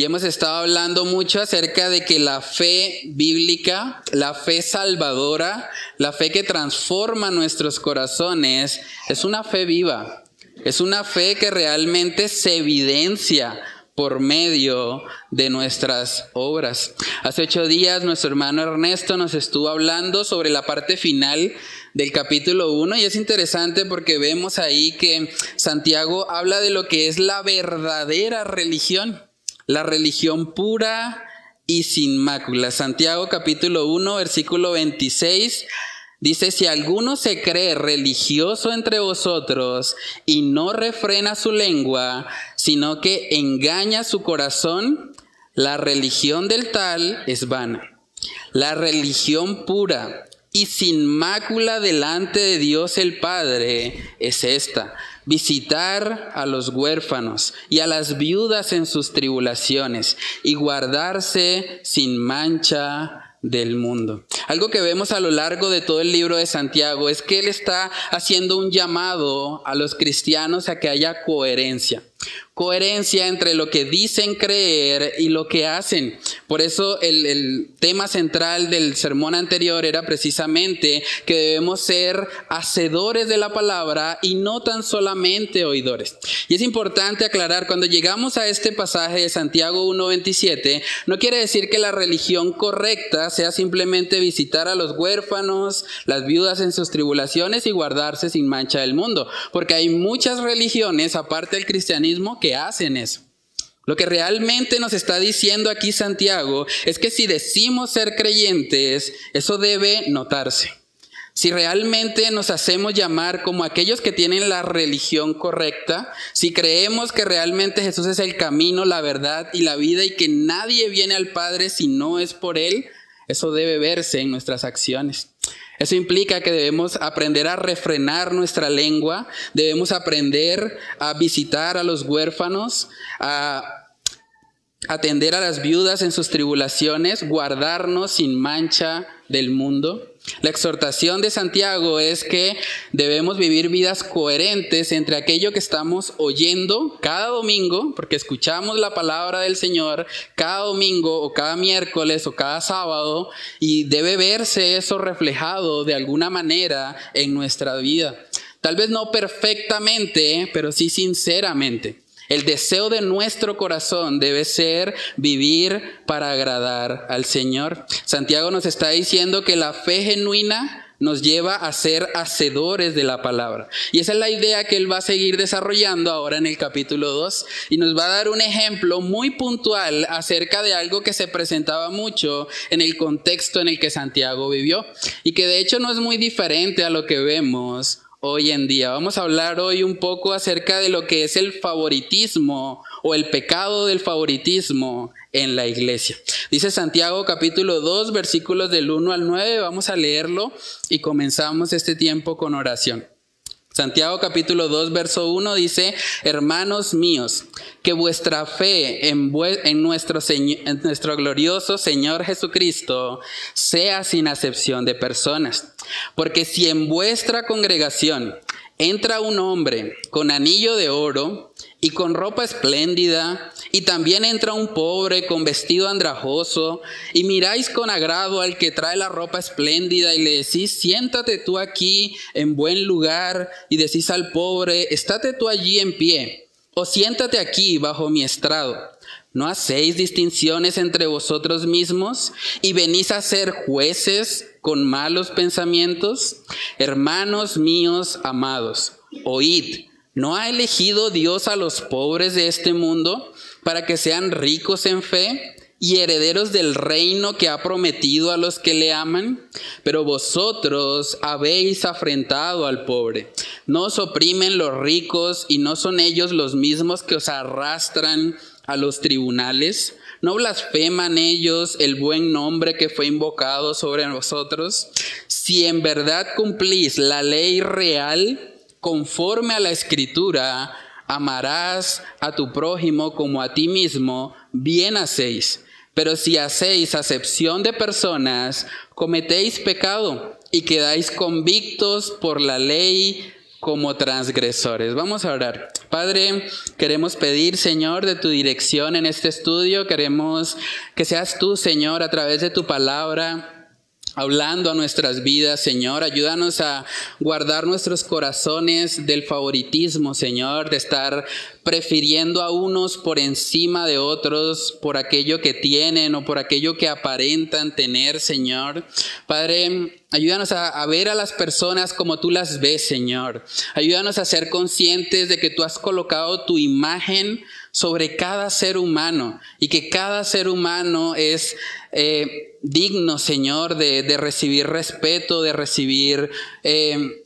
Y hemos estado hablando mucho acerca de que la fe bíblica, la fe salvadora, la fe que transforma nuestros corazones, es una fe viva. Es una fe que realmente se evidencia por medio de nuestras obras. Hace ocho días nuestro hermano Ernesto nos estuvo hablando sobre la parte final del capítulo 1 y es interesante porque vemos ahí que Santiago habla de lo que es la verdadera religión la religión pura y sin mácula. Santiago capítulo 1, versículo 26 dice, si alguno se cree religioso entre vosotros y no refrena su lengua, sino que engaña su corazón, la religión del tal es vana. La religión pura y sin mácula delante de Dios el Padre es esta visitar a los huérfanos y a las viudas en sus tribulaciones y guardarse sin mancha del mundo. Algo que vemos a lo largo de todo el libro de Santiago es que él está haciendo un llamado a los cristianos a que haya coherencia coherencia entre lo que dicen creer y lo que hacen. Por eso el, tema central del sermón anterior era precisamente que debemos ser hacedores de la palabra y no tan solamente oidores. Y es importante aclarar, cuando llegamos a este pasaje de Santiago 1.27, no quiere decir que la religión correcta sea simplemente visitar a los huérfanos, las viudas en sus tribulaciones y guardarse sin mancha del mundo, porque hay muchas religiones, aparte del cristianismo, que hacen eso. Lo que realmente nos está diciendo aquí Santiago es que si decimos ser creyentes, eso debe notarse. Si realmente nos hacemos llamar como aquellos que tienen la religión correcta, si creemos que realmente Jesús es el camino, la verdad y la vida y que nadie viene al Padre si no es por Él, eso debe verse en nuestras acciones. Eso implica que debemos aprender a refrenar nuestra lengua, debemos aprender a visitar a los huérfanos, a atender a las viudas en sus tribulaciones, guardarnos sin mancha del mundo. La exhortación de Santiago es que debemos vivir vidas coherentes entre aquello que estamos oyendo cada domingo, porque escuchamos la palabra del Señor cada domingo o cada miércoles o cada sábado, y debe verse eso reflejado de alguna manera en nuestra vida. Tal vez no perfectamente, pero sí sinceramente. El deseo de nuestro corazón debe ser vivir para agradar al Señor. Santiago nos está diciendo que la fe genuina nos lleva a ser hacedores de la palabra. Y esa es la idea que él va a seguir desarrollando ahora en el capítulo 2 y nos va a dar un ejemplo muy puntual acerca de algo que se presentaba mucho en el contexto en el que Santiago vivió y que de hecho no es muy diferente a lo que vemos hoy en día. Vamos a hablar hoy un poco acerca de lo que es el favoritismo o el pecado del favoritismo en la iglesia. Dice Santiago capítulo 2 versículos del 1 al 9, vamos a leerlo y comenzamos este tiempo con oración. Santiago capítulo 2, verso 1 dice, hermanos míos, que vuestra fe en, nuestro, en nuestro glorioso Señor Jesucristo sea sin acepción de personas. Porque si en vuestra congregación entra un hombre con anillo de oro y con ropa espléndida, y también entra un pobre con vestido andrajoso, y miráis con agrado al que trae la ropa espléndida y le decís, siéntate tú aquí en buen lugar, y decís al pobre, estate tú allí en pie, o siéntate aquí bajo mi estrado. ¿No hacéis distinciones entre vosotros mismos y venís a ser jueces con malos pensamientos? Hermanos míos amados, oíd ¿No ha elegido Dios a los pobres de este mundo para que sean ricos en fe y herederos del reino que ha prometido a los que le aman? Pero vosotros habéis afrentado al pobre. No os oprimen los ricos y no son ellos los mismos que os arrastran a los tribunales. ¿No blasfeman ellos el buen nombre que fue invocado sobre vosotros? Si en verdad cumplís la ley real, conforme a la escritura, amarás a tu prójimo como a ti mismo, bien hacéis. Pero si hacéis acepción de personas, cometéis pecado y quedáis convictos por la ley como transgresores. Vamos a orar. Padre, queremos pedir, Señor, de tu dirección en este estudio. Queremos que seas tú, Señor, a través de tu palabra hablando a nuestras vidas, Señor. Ayúdanos a guardar nuestros corazones del favoritismo, Señor, de estar prefiriendo a unos por encima de otros, por aquello que tienen o por aquello que aparentan tener, Señor. Padre, ayúdanos a, ver a las personas como tú las ves, Señor. Ayúdanos a ser conscientes de que tú has colocado tu imagen sobre cada ser humano y que cada ser humano es eh, digno, Señor, de, recibir respeto, de recibir... Eh,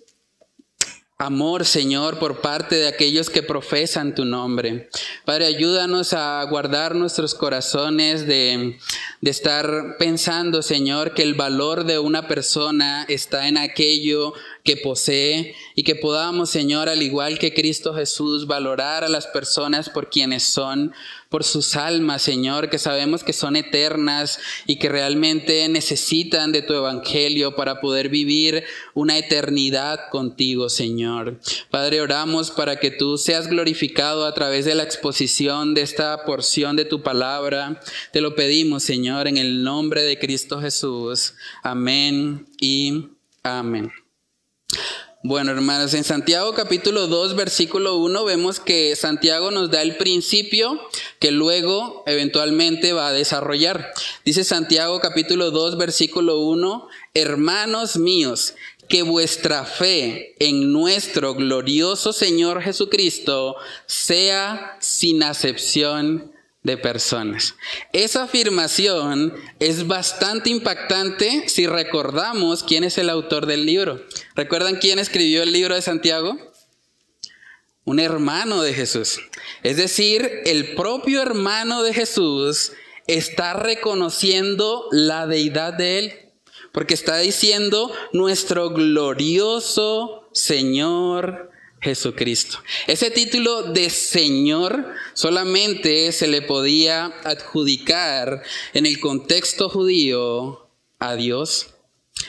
amor, Señor, por parte de aquellos que profesan tu nombre. Padre, ayúdanos a guardar nuestros corazones de, de, estar pensando, Señor, que el valor de una persona está en aquello que posee y que podamos, Señor, al igual que Cristo Jesús, valorar a las personas por quienes son, por sus almas, Señor, que sabemos que son eternas y que realmente necesitan de tu evangelio para poder vivir una eternidad contigo, Señor. Padre, oramos para que tú seas glorificado a través de la exposición de esta porción de tu palabra. Te lo pedimos, Señor, en el nombre de Cristo Jesús. Amén y amén. Bueno, hermanos, en Santiago capítulo 2, versículo 1 vemos que Santiago nos da el principio que luego eventualmente va a desarrollar. Dice Santiago capítulo 2, versículo 1, hermanos míos, que vuestra fe en nuestro glorioso Señor Jesucristo sea sin acepción de personas. Esa afirmación es bastante impactante si recordamos quién es el autor del libro. ¿Recuerdan quién escribió el libro de Santiago? Un hermano de Jesús. Es decir, el propio hermano de Jesús está reconociendo la deidad de él, porque está diciendo nuestro glorioso Señor Jesucristo. Ese título de Señor solamente se le podía adjudicar en el contexto judío a Dios.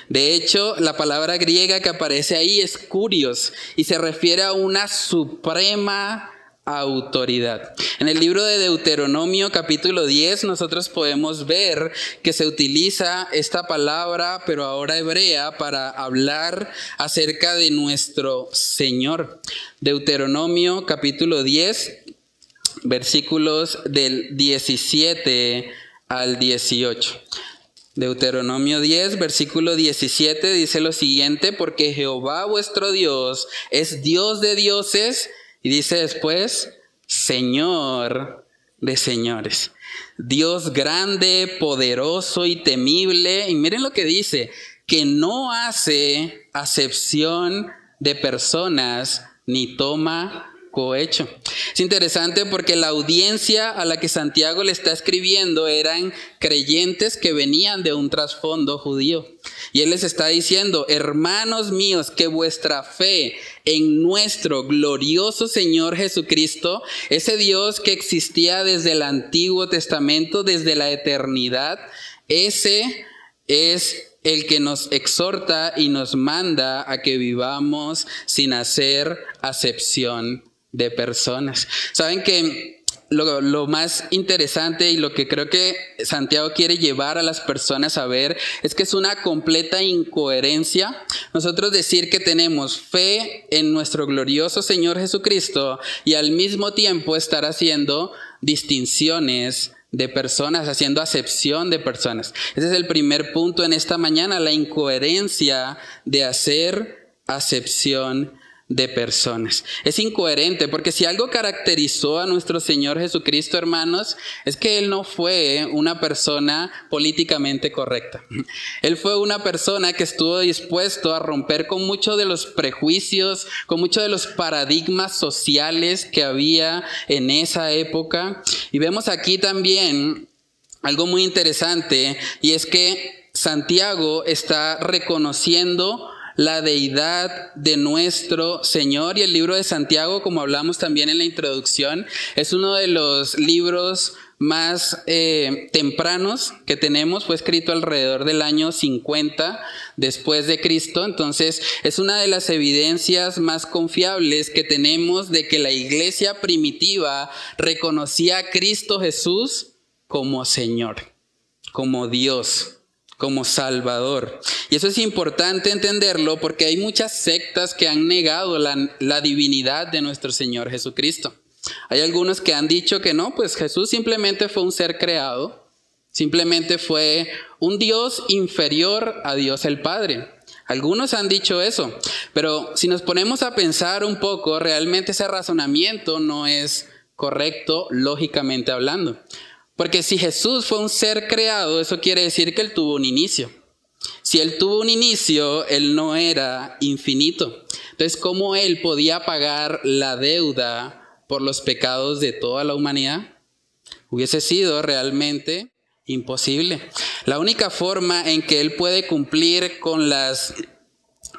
De hecho, la palabra griega que aparece ahí es curios y se refiere a una suprema autoridad. En el libro de Deuteronomio capítulo 10 nosotros podemos ver que se utiliza esta palabra, pero ahora hebrea, para hablar acerca de nuestro Señor. Deuteronomio capítulo 10, versículos del 17 al 18. Deuteronomio 10, versículo 17 dice lo siguiente, porque Jehová vuestro Dios es Dios de dioses, y dice después, Señor de señores. Dios grande, poderoso y temible. Y miren lo que dice, que no hace acepción de personas ni toma cohecho. Es interesante porque la audiencia a la que Santiago le está escribiendo eran creyentes que venían de un trasfondo judío. Y él les está diciendo, hermanos míos, que vuestra fe en nuestro glorioso Señor Jesucristo, ese Dios que existía desde el Antiguo Testamento, desde la eternidad, ese es el que nos exhorta y nos manda a que vivamos sin hacer acepción de personas. Saben que lo, más interesante y lo que creo que Santiago quiere llevar a las personas a ver es que es una completa incoherencia nosotros decir que tenemos fe en nuestro glorioso Señor Jesucristo y al mismo tiempo estar haciendo distinciones de personas, haciendo acepción de personas. Ese es el primer punto en esta mañana, la incoherencia de hacer acepción de personas. Es incoherente porque si algo caracterizó a nuestro Señor Jesucristo, hermanos, es que Él no fue una persona políticamente correcta. Él fue una persona que estuvo dispuesto a romper con muchos de los prejuicios, con muchos de los paradigmas sociales que había en esa época. Y vemos aquí también algo muy interesante y es que Santiago está reconociendo la deidad de nuestro Señor. Y el libro de Santiago, como hablamos también en la introducción, es uno de los libros más eh, tempranos que tenemos, fue escrito alrededor del año 50 después de Cristo, entonces es una de las evidencias más confiables que tenemos de que la iglesia primitiva reconocía a Cristo Jesús como Señor, como Dios como Salvador. Y eso es importante entenderlo porque hay muchas sectas que han negado la, divinidad de nuestro Señor Jesucristo. Hay algunos que han dicho que no, pues Jesús simplemente fue un ser creado, simplemente fue un Dios inferior a Dios el Padre. Algunos han dicho eso, pero si nos ponemos a pensar un poco, realmente ese razonamiento no es correcto lógicamente hablando. Porque si Jesús fue un ser creado, eso quiere decir que Él tuvo un inicio. Si Él tuvo un inicio, Él no era infinito. Entonces, ¿cómo Él podía pagar la deuda por los pecados de toda la humanidad? Hubiese sido realmente imposible. La única forma en que Él puede cumplir con las,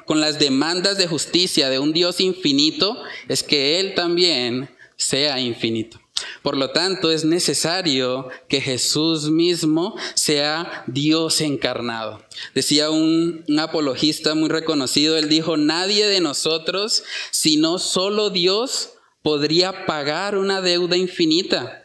con las demandas de justicia de un Dios infinito es que Él también sea infinito. Por lo tanto, es necesario que Jesús mismo sea Dios encarnado. Decía un, apologista muy reconocido, él dijo, nadie de nosotros, sino solo Dios, podría pagar una deuda infinita.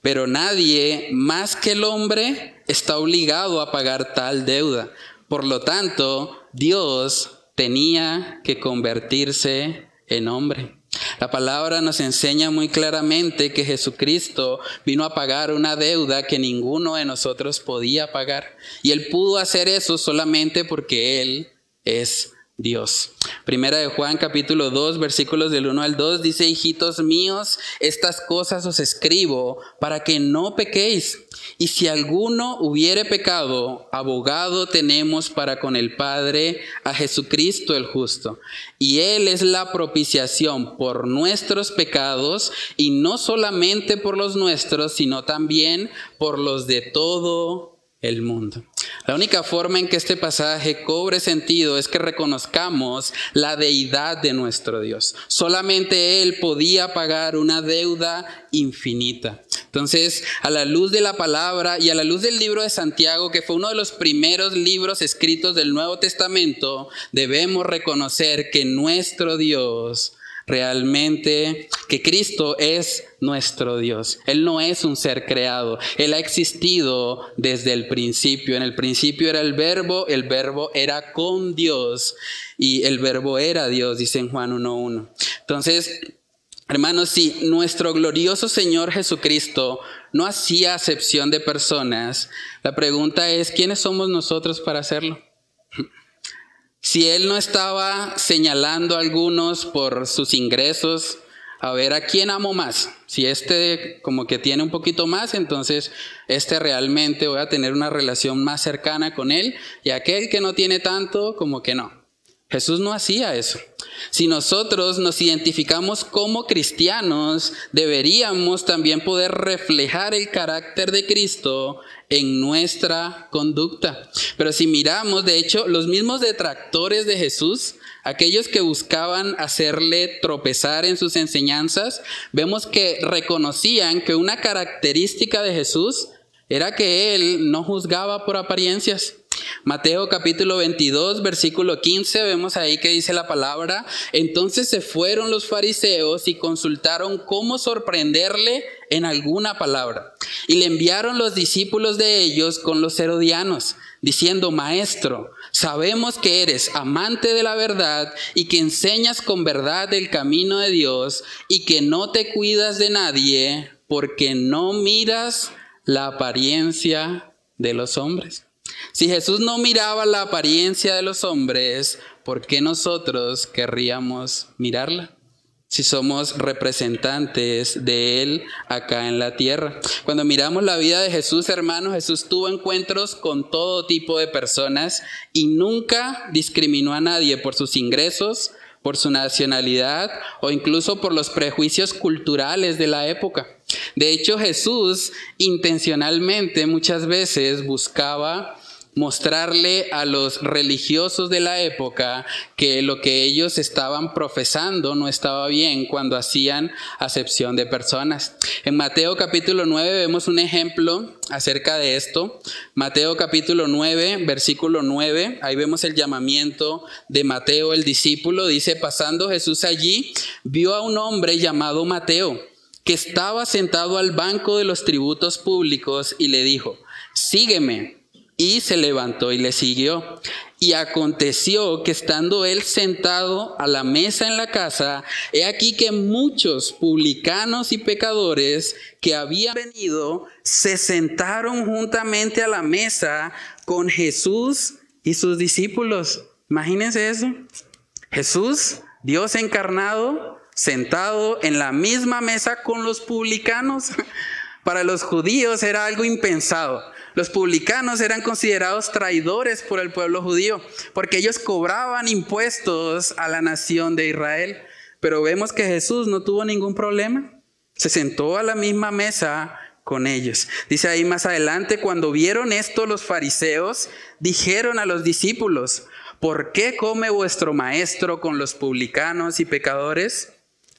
Pero nadie más que el hombre está obligado a pagar tal deuda. Por lo tanto, Dios tenía que convertirse en hombre. La palabra nos enseña muy claramente que Jesucristo vino a pagar una deuda que ninguno de nosotros podía pagar. Y Él pudo hacer eso solamente porque Él es Dios. Primera de Juan capítulo 2 versículos del 1 al 2 dice, hijitos míos, estas cosas os escribo para que no pequéis. Y si alguno hubiere pecado, abogado tenemos para con el Padre a Jesucristo el justo. Y Él es la propiciación por nuestros pecados, y no solamente por los nuestros, sino también por los de todo el mundo. La única forma en que este pasaje cobre sentido es que reconozcamos la deidad de nuestro Dios. Solamente Él podía pagar una deuda infinita. Entonces, a la luz de la palabra y a la luz del libro de Santiago, que fue uno de los primeros libros escritos del Nuevo Testamento, debemos reconocer que nuestro Dios realmente que Cristo es nuestro Dios. Él no es un ser creado. Él ha existido desde el principio. En el principio era el verbo, el verbo era con Dios y el verbo era Dios, dice en Juan 1.1. Entonces, hermanos, si nuestro glorioso Señor Jesucristo no hacía acepción de personas, la pregunta es, ¿quiénes somos nosotros para hacerlo? Si él no estaba señalando a algunos por sus ingresos, a ver a quién amo más. Si este como que tiene un poquito más, entonces este realmente voy a tener una relación más cercana con él y aquel que no tiene tanto, como que no. Jesús no hacía eso. Si nosotros nos identificamos como cristianos, deberíamos también poder reflejar el carácter de Cristo en nuestra conducta. Pero si miramos, de hecho, los mismos detractores de Jesús, aquellos que buscaban hacerle tropezar en sus enseñanzas, vemos que reconocían que una característica de Jesús era que él no juzgaba por apariencias. Mateo capítulo 22, versículo 15, vemos ahí que dice la palabra, entonces se fueron los fariseos y consultaron cómo sorprenderle en alguna palabra. Y le enviaron los discípulos de ellos con los herodianos, diciendo, Maestro, sabemos que eres amante de la verdad y que enseñas con verdad el camino de Dios y que no te cuidas de nadie porque no miras la apariencia de los hombres. Si Jesús no miraba la apariencia de los hombres, ¿por qué nosotros querríamos mirarla? Si somos representantes de Él acá en la tierra. Cuando miramos la vida de Jesús, hermanos, Jesús tuvo encuentros con todo tipo de personas y nunca discriminó a nadie por sus ingresos, por su nacionalidad o incluso por los prejuicios culturales de la época. De hecho, Jesús intencionalmente muchas veces buscaba mostrarle a los religiosos de la época que lo que ellos estaban profesando no estaba bien cuando hacían acepción de personas. En Mateo capítulo 9 vemos un ejemplo acerca de esto. Mateo capítulo 9, versículo 9, ahí vemos el llamamiento de Mateo el discípulo. Dice, pasando Jesús allí, vio a un hombre llamado Mateo que estaba sentado al banco de los tributos públicos y le dijo, sígueme. Y se levantó y le siguió. Y aconteció que estando él sentado a la mesa en la casa, he aquí que muchos publicanos y pecadores que habían venido se sentaron juntamente a la mesa con Jesús y sus discípulos. Imagínense eso. Jesús, Dios encarnado, sentado en la misma mesa con los publicanos. Para los judíos era algo impensado. Los publicanos eran considerados traidores por el pueblo judío, porque ellos cobraban impuestos a la nación de Israel. Pero vemos que Jesús no tuvo ningún problema. Se sentó a la misma mesa con ellos. Dice ahí más adelante, cuando vieron esto los fariseos, dijeron a los discípulos, ¿por qué come vuestro maestro con los publicanos y pecadores?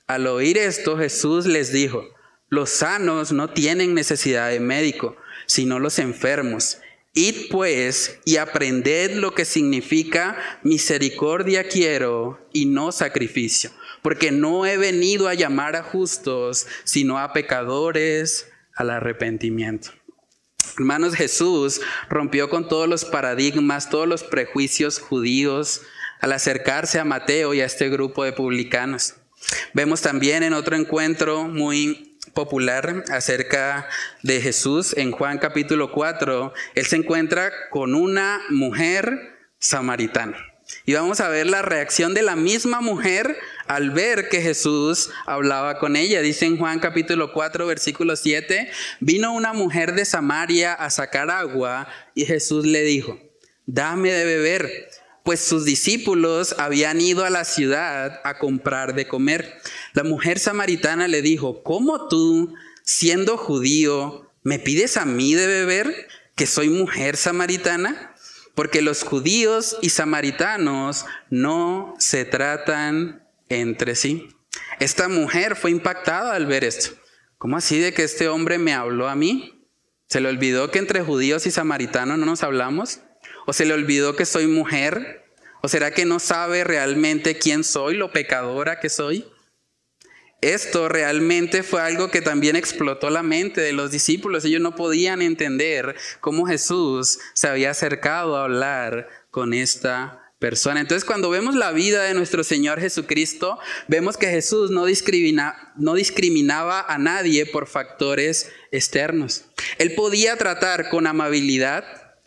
Al oír esto, Jesús les dijo, los sanos no tienen necesidad de médico, sino los enfermos. Id pues y aprended lo que significa misericordia quiero y no sacrificio, porque no he venido a llamar a justos, sino a pecadores al arrepentimiento. Hermanos, Jesús rompió con todos los paradigmas, todos los prejuicios judíos al acercarse a Mateo y a este grupo de publicanos. Vemos también en otro encuentro muy popular acerca de Jesús en Juan capítulo 4, él se encuentra con una mujer samaritana. Y vamos a ver la reacción de la misma mujer al ver que Jesús hablaba con ella. Dice en Juan capítulo 4, versículo 7, vino una mujer de Samaria a sacar agua y Jesús le dijo, dame de beber pues sus discípulos habían ido a la ciudad a comprar de comer. La mujer samaritana le dijo, ¿cómo tú, siendo judío, me pides a mí de beber, que soy mujer samaritana? Porque los judíos y samaritanos no se tratan entre sí. Esta mujer fue impactada al ver esto. ¿Cómo así de que este hombre me habló a mí? ¿Se le olvidó que entre judíos y samaritanos no nos hablamos? ¿O se le olvidó que soy mujer? ¿O será que no sabe realmente quién soy, lo pecadora que soy? Esto realmente fue algo que también explotó la mente de los discípulos. Ellos no podían entender cómo Jesús se había acercado a hablar con esta persona. Entonces cuando vemos la vida de nuestro Señor Jesucristo, vemos que Jesús no, no discriminaba a nadie por factores externos. Él podía tratar con amabilidad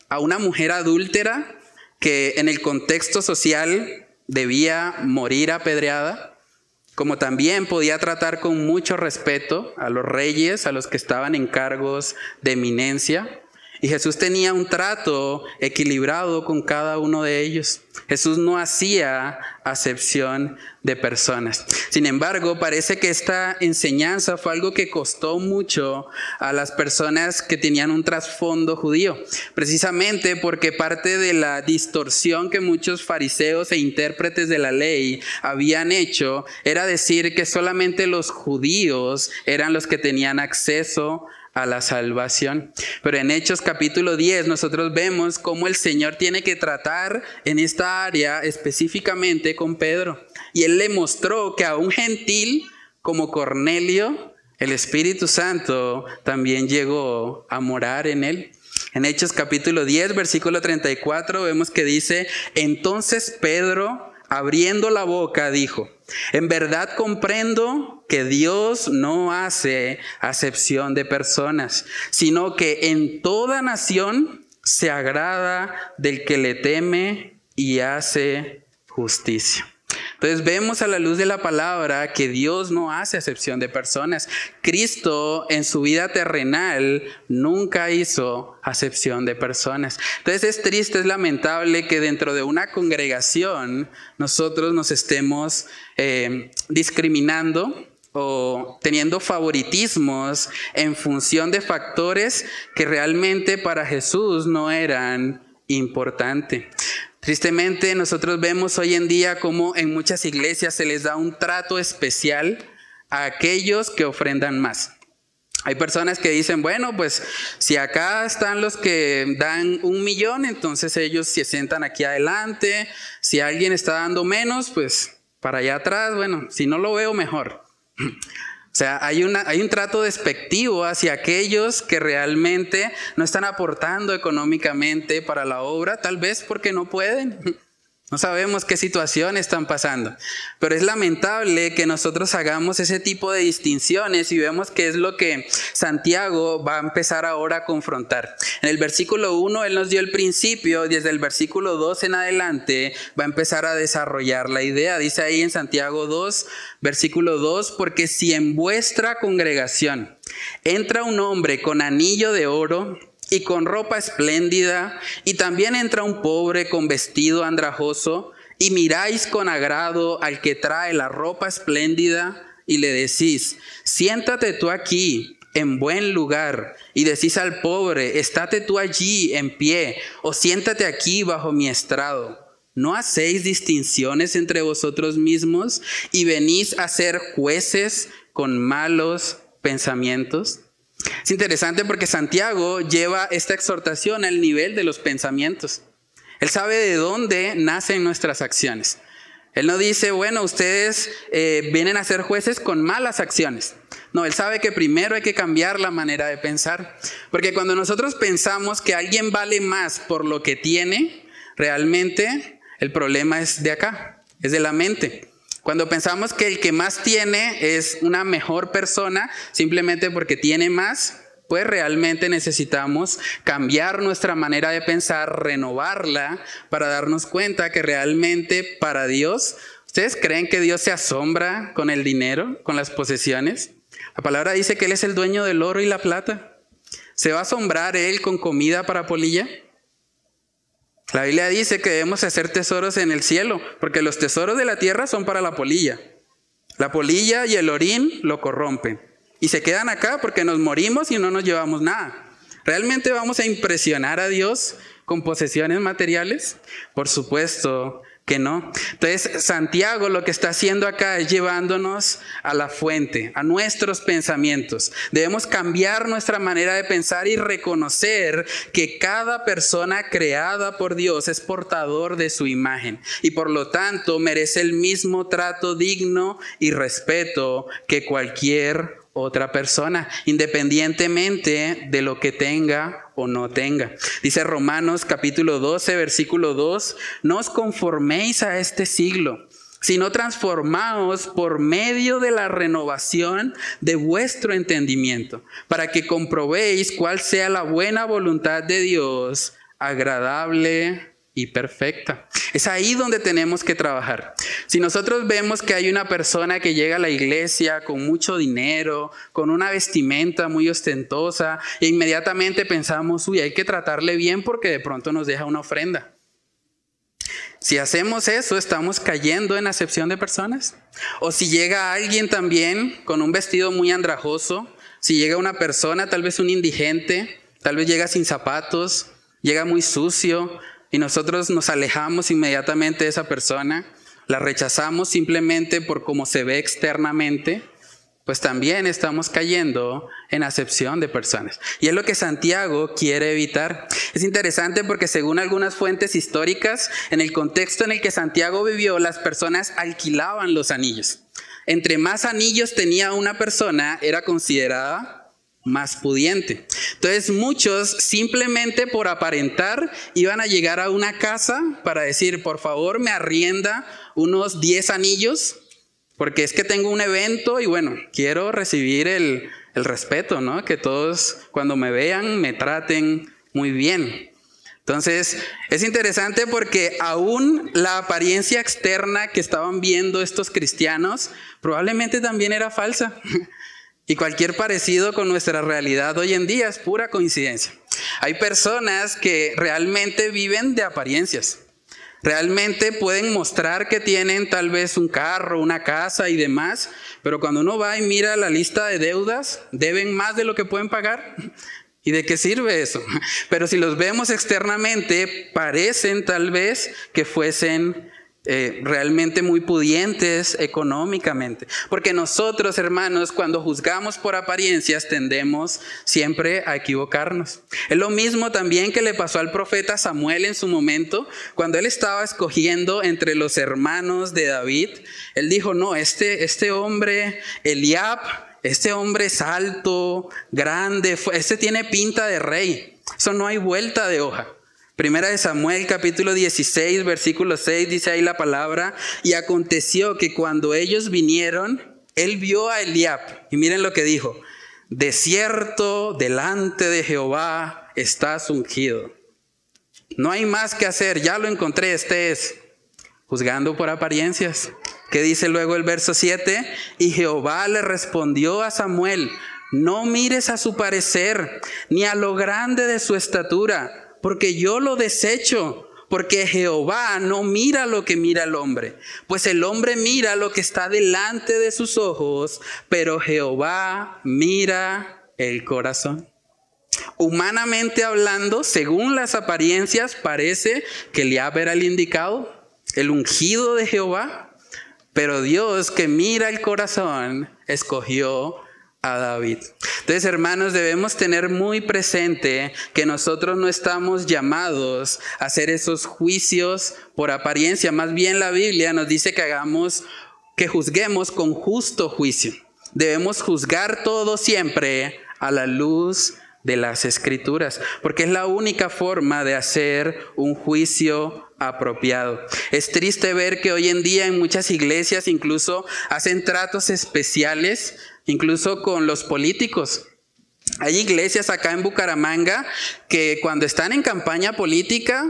a una mujer adúltera que en el contexto social debía morir apedreada, como también podía tratar con mucho respeto a los reyes, a los que estaban en cargos de eminencia, y Jesús tenía un trato equilibrado con cada uno de ellos. Jesús no hacía acepción de personas. Sin embargo, parece que esta enseñanza fue algo que costó mucho a las personas que tenían un trasfondo judío, precisamente porque parte de la distorsión que muchos fariseos e intérpretes de la ley habían hecho era decir que solamente los judíos eran los que tenían acceso a la salvación. Pero en Hechos capítulo 10 nosotros vemos cómo el Señor tiene que tratar en esta área específicamente con Pedro. Y él le mostró que a un gentil como Cornelio, el Espíritu Santo también llegó a morar en él. En Hechos capítulo 10, versículo 34 vemos que dice, entonces Pedro, abriendo la boca, dijo, en verdad comprendo que Dios no hace acepción de personas, sino que en toda nación se agrada del que le teme y hace justicia. Entonces vemos a la luz de la palabra que Dios no hace acepción de personas. Cristo en su vida terrenal nunca hizo acepción de personas. Entonces es triste, es lamentable que dentro de una congregación nosotros nos estemos eh, discriminando o teniendo favoritismos en función de factores que realmente para Jesús no eran importante. Tristemente nosotros vemos hoy en día como en muchas iglesias se les da un trato especial a aquellos que ofrendan más. Hay personas que dicen, bueno, pues si acá están los que dan un millón, entonces ellos se sientan aquí adelante. Si alguien está dando menos, pues para allá atrás, bueno, si no lo veo mejor. O sea, hay, una, hay un trato despectivo hacia aquellos que realmente no están aportando económicamente para la obra, tal vez porque no pueden. No sabemos qué situación están pasando, pero es lamentable que nosotros hagamos ese tipo de distinciones y vemos que es lo que Santiago va a empezar ahora a confrontar. En el versículo 1 él nos dio el principio, desde el versículo 2 en adelante va a empezar a desarrollar la idea. Dice ahí en Santiago 2, versículo 2, porque si en vuestra congregación entra un hombre con anillo de oro, y con ropa espléndida, y también entra un pobre con vestido andrajoso, y miráis con agrado al que trae la ropa espléndida, y le decís, siéntate tú aquí en buen lugar, y decís al pobre, estate tú allí en pie, o siéntate aquí bajo mi estrado. ¿No hacéis distinciones entre vosotros mismos y venís a ser jueces con malos pensamientos? Es interesante porque Santiago lleva esta exhortación al nivel de los pensamientos. Él sabe de dónde nacen nuestras acciones. Él no dice, bueno, ustedes eh, vienen a ser jueces con malas acciones. No, él sabe que primero hay que cambiar la manera de pensar. Porque cuando nosotros pensamos que alguien vale más por lo que tiene, realmente el problema es de acá, es de la mente. Cuando pensamos que el que más tiene es una mejor persona simplemente porque tiene más, pues realmente necesitamos cambiar nuestra manera de pensar, renovarla para darnos cuenta que realmente para Dios, ¿ustedes creen que Dios se asombra con el dinero, con las posesiones? La palabra dice que Él es el dueño del oro y la plata. ¿Se va a asombrar Él con comida para polilla? La Biblia dice que debemos hacer tesoros en el cielo, porque los tesoros de la tierra son para la polilla. La polilla y el orín lo corrompen. Y se quedan acá porque nos morimos y no nos llevamos nada. ¿Realmente vamos a impresionar a Dios con posesiones materiales? Por supuesto que no. Entonces, Santiago lo que está haciendo acá es llevándonos a la fuente, a nuestros pensamientos. Debemos cambiar nuestra manera de pensar y reconocer que cada persona creada por Dios es portador de su imagen y por lo tanto merece el mismo trato digno y respeto que cualquier otra persona, independientemente de lo que tenga o no tenga. Dice Romanos capítulo 12, versículo 2, no os conforméis a este siglo, sino transformaos por medio de la renovación de vuestro entendimiento, para que comprobéis cuál sea la buena voluntad de Dios, agradable y perfecta. Es ahí donde tenemos que trabajar. Si nosotros vemos que hay una persona que llega a la iglesia con mucho dinero, con una vestimenta muy ostentosa, e inmediatamente pensamos, uy, hay que tratarle bien porque de pronto nos deja una ofrenda. Si hacemos eso, estamos cayendo en acepción de personas. O si llega alguien también con un vestido muy andrajoso, si llega una persona, tal vez un indigente, tal vez llega sin zapatos, llega muy sucio, y nosotros nos alejamos inmediatamente de esa persona, la rechazamos simplemente por cómo se ve externamente, pues también estamos cayendo en acepción de personas. Y es lo que Santiago quiere evitar. Es interesante porque según algunas fuentes históricas, en el contexto en el que Santiago vivió, las personas alquilaban los anillos. Entre más anillos tenía una persona, era considerada más pudiente. Entonces muchos simplemente por aparentar iban a llegar a una casa para decir, por favor me arrienda unos 10 anillos, porque es que tengo un evento y bueno, quiero recibir el, respeto, ¿no? Que todos cuando me vean me traten muy bien. Entonces, es interesante porque aún la apariencia externa que estaban viendo estos cristianos probablemente también era falsa. Y cualquier parecido con nuestra realidad hoy en día es pura coincidencia. Hay personas que realmente viven de apariencias. Realmente pueden mostrar que tienen tal vez un carro, una casa y demás, pero cuando uno va y mira la lista de deudas, deben más de lo que pueden pagar. ¿Y de qué sirve eso? Pero si los vemos externamente, parecen tal vez que fuesen eh, realmente muy pudientes económicamente. Porque nosotros, hermanos, cuando juzgamos por apariencias, tendemos siempre a equivocarnos. Es lo mismo también que le pasó al profeta Samuel en su momento, cuando él estaba escogiendo entre los hermanos de David. Él dijo, no, este, este hombre, Eliab, este hombre es alto, grande, este tiene pinta de rey. Eso no hay vuelta de hoja. Primera de Samuel capítulo 16 versículo 6 dice ahí la palabra, y aconteció que cuando ellos vinieron, él vio a Eliab, y miren lo que dijo, desierto delante de Jehová estás ungido. No hay más que hacer, ya lo encontré, este es, juzgando por apariencias. ¿Qué dice luego el verso 7? Y Jehová le respondió a Samuel, no mires a su parecer, ni a lo grande de su estatura porque yo lo desecho, porque Jehová no mira lo que mira el hombre, pues el hombre mira lo que está delante de sus ojos, pero Jehová mira el corazón. Humanamente hablando, según las apariencias, parece que Eliab era el indicado, el ungido de Jehová, pero Dios que mira el corazón escogió a David. Entonces, hermanos, debemos tener muy presente que nosotros no estamos llamados a hacer esos juicios por apariencia. Más bien la Biblia nos dice que hagamos, que juzguemos con justo juicio. Debemos juzgar todo siempre a la luz de las escrituras, porque es la única forma de hacer un juicio apropiado. Es triste ver que hoy en día en muchas iglesias incluso hacen tratos especiales incluso con los políticos. Hay iglesias acá en Bucaramanga que cuando están en campaña política,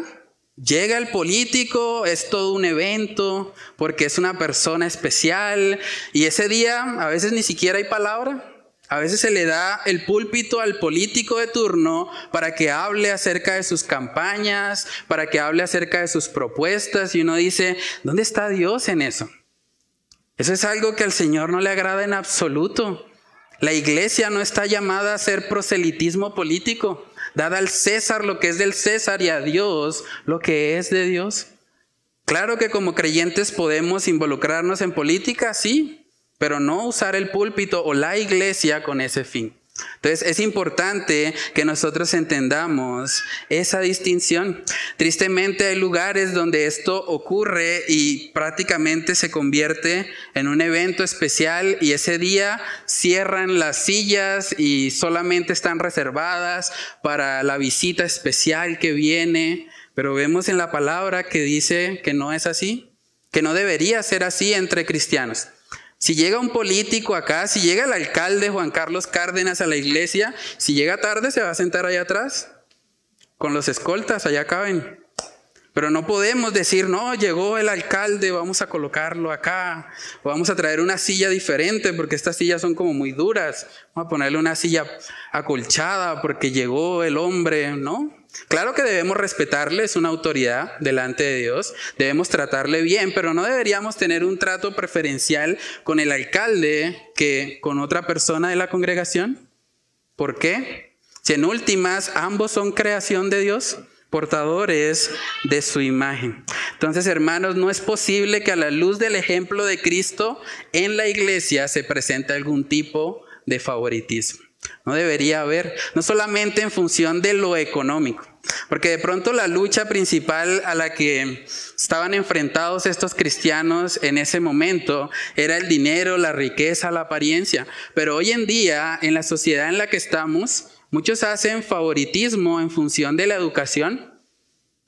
llega el político, es todo un evento, porque es una persona especial, y ese día a veces ni siquiera hay palabra. A veces se le da el púlpito al político de turno para que hable acerca de sus campañas, para que hable acerca de sus propuestas, y uno dice, ¿dónde está Dios en eso? Eso es algo que al Señor no le agrada en absoluto. La iglesia no está llamada a hacer proselitismo político. Dada al César lo que es del César y a Dios lo que es de Dios. Claro que como creyentes podemos involucrarnos en política, sí, pero no usar el púlpito o la iglesia con ese fin. Entonces es importante que nosotros entendamos esa distinción. Tristemente hay lugares donde esto ocurre y prácticamente se convierte en un evento especial y ese día cierran las sillas y solamente están reservadas para la visita especial que viene. Pero vemos en la palabra que dice que no es así, que no debería ser así entre cristianos. Si llega un político acá, si llega el alcalde Juan Carlos Cárdenas a la iglesia, si llega tarde se va a sentar allá atrás, con los escoltas, allá caben. Pero no podemos decir, no, llegó el alcalde, vamos a colocarlo acá, o vamos a traer una silla diferente, porque estas sillas son como muy duras, vamos a ponerle una silla acolchada porque llegó el hombre, ¿no? Claro que debemos respetarle, es una autoridad delante de Dios, debemos tratarle bien, pero no deberíamos tener un trato preferencial con el alcalde que con otra persona de la congregación. ¿Por qué? Si en últimas ambos son creación de Dios, portadores de su imagen. Entonces, hermanos, no es posible que a la luz del ejemplo de Cristo en la iglesia se presente algún tipo de favoritismo. No debería haber, no solamente en función de lo económico, porque de pronto la lucha principal a la que estaban enfrentados estos cristianos en ese momento era el dinero, la riqueza, la apariencia. Pero hoy en día, en la sociedad en la que estamos, muchos hacen favoritismo en función de la educación.